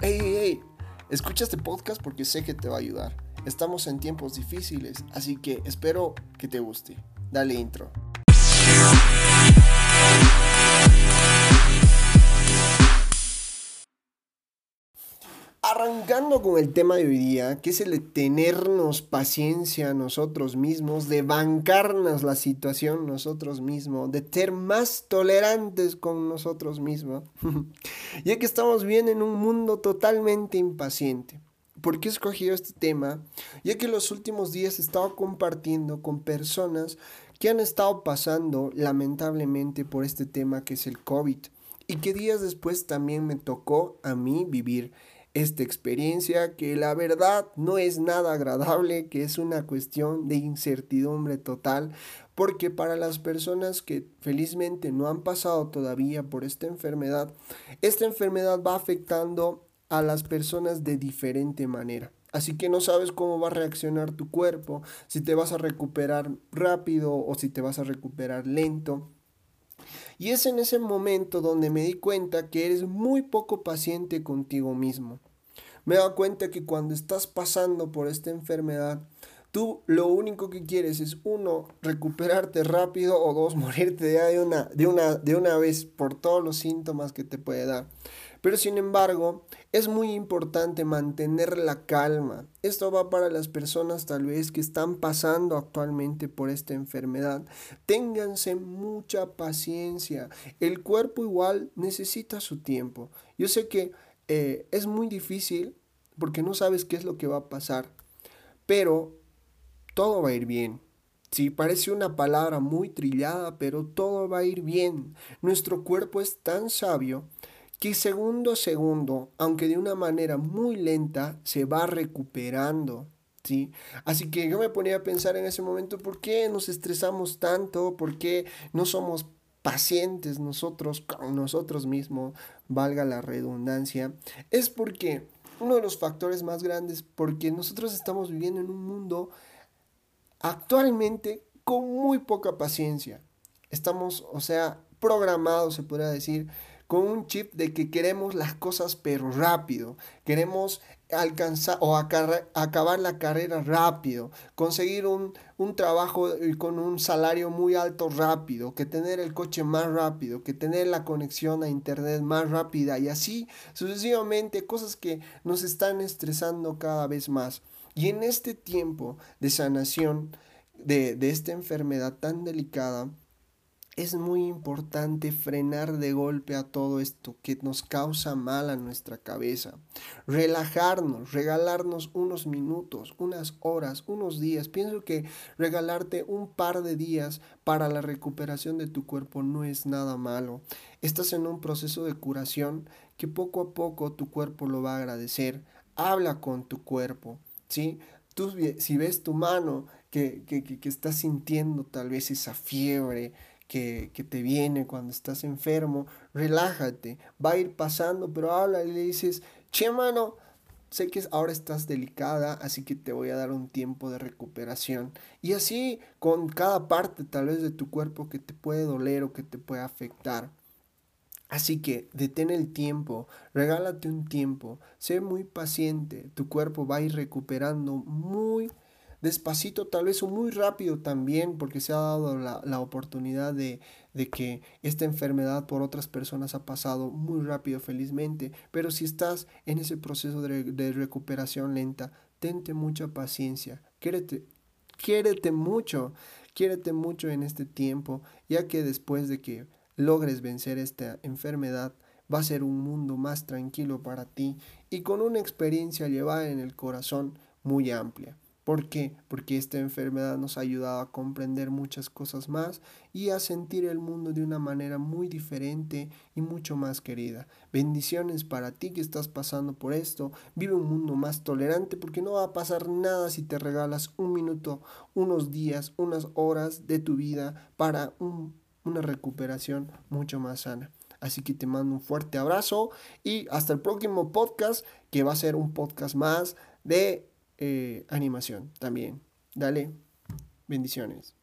hey, hey, escucha este podcast porque sé que te va a ayudar. Estamos en tiempos difíciles, así que espero que te guste. Dale intro. Arrancando con el tema de hoy día, que es el de tenernos paciencia nosotros mismos, de bancarnos la situación nosotros mismos, de ser más tolerantes con nosotros mismos, ya que estamos bien en un mundo totalmente impaciente. ¿Por qué he escogido este tema? Ya que los últimos días he estado compartiendo con personas que han estado pasando lamentablemente por este tema que es el COVID y que días después también me tocó a mí vivir esta experiencia que la verdad no es nada agradable, que es una cuestión de incertidumbre total, porque para las personas que felizmente no han pasado todavía por esta enfermedad, esta enfermedad va afectando a las personas de diferente manera. Así que no sabes cómo va a reaccionar tu cuerpo, si te vas a recuperar rápido o si te vas a recuperar lento. Y es en ese momento donde me di cuenta que eres muy poco paciente contigo mismo. Me he dado cuenta que cuando estás pasando por esta enfermedad, tú lo único que quieres es uno, recuperarte rápido o dos, morirte de una, de una, de una vez por todos los síntomas que te puede dar. Pero sin embargo, es muy importante mantener la calma. Esto va para las personas tal vez que están pasando actualmente por esta enfermedad. Ténganse mucha paciencia. El cuerpo igual necesita su tiempo. Yo sé que eh, es muy difícil porque no sabes qué es lo que va a pasar, pero todo va a ir bien. Sí, parece una palabra muy trillada, pero todo va a ir bien. Nuestro cuerpo es tan sabio que segundo a segundo, aunque de una manera muy lenta, se va recuperando. ¿sí? Así que yo me ponía a pensar en ese momento, ¿por qué nos estresamos tanto? ¿Por qué no somos pacientes nosotros con nosotros mismos? Valga la redundancia. Es porque uno de los factores más grandes, porque nosotros estamos viviendo en un mundo actualmente con muy poca paciencia. Estamos, o sea, programados, se podría decir, con un chip de que queremos las cosas pero rápido, queremos alcanzar o acabar la carrera rápido, conseguir un, un, trabajo con un salario muy alto rápido, que tener el coche más rápido, que tener la conexión a internet más rápida. Y así sucesivamente cosas que nos están estresando cada vez más. Y en este tiempo de sanación de, de esta enfermedad tan delicada, es muy importante frenar de golpe a todo esto que nos causa mal a nuestra cabeza. Relajarnos, regalarnos unos minutos, unas horas, unos días. Pienso que regalarte un par de días para la recuperación de tu cuerpo no es nada malo. Estás en un proceso de curación que poco a poco tu cuerpo lo va a agradecer. Habla con tu cuerpo, ¿sí? Tú, si ves tu mano que, que, que, que estás sintiendo tal vez esa fiebre, que, te viene cuando estás enfermo, relájate, va a ir pasando, pero habla y le dices, che mano, sé que ahora estás delicada, así que te voy a dar un tiempo de recuperación. Y así con cada parte tal vez de tu cuerpo que te puede doler o que te puede afectar. Así que detén el tiempo, regálate un tiempo, sé muy paciente, tu cuerpo va a ir recuperando muy despacito, tal vez o muy rápido también, porque se ha dado la, oportunidad de, que esta enfermedad por otras personas ha pasado muy rápido, felizmente. Pero si estás en ese proceso de, de recuperación lenta, tente mucha paciencia, quiérete, quiérete mucho, quiérete mucho en este tiempo, ya que después de que logres vencer esta enfermedad, va a ser un mundo más tranquilo para ti y con una experiencia llevada en el corazón muy amplia. ¿Por qué? Porque esta enfermedad nos ha ayudado a comprender muchas cosas más y a sentir el mundo de una manera muy diferente y mucho más querida. Bendiciones para ti que estás pasando por esto. Vive un mundo más tolerante porque no va a pasar nada si te regalas un minuto, unos días, unas horas de tu vida para una recuperación mucho más sana. Así que te mando un fuerte abrazo y hasta el próximo podcast que va a ser un podcast más de eh, animación también. Dale, bendiciones.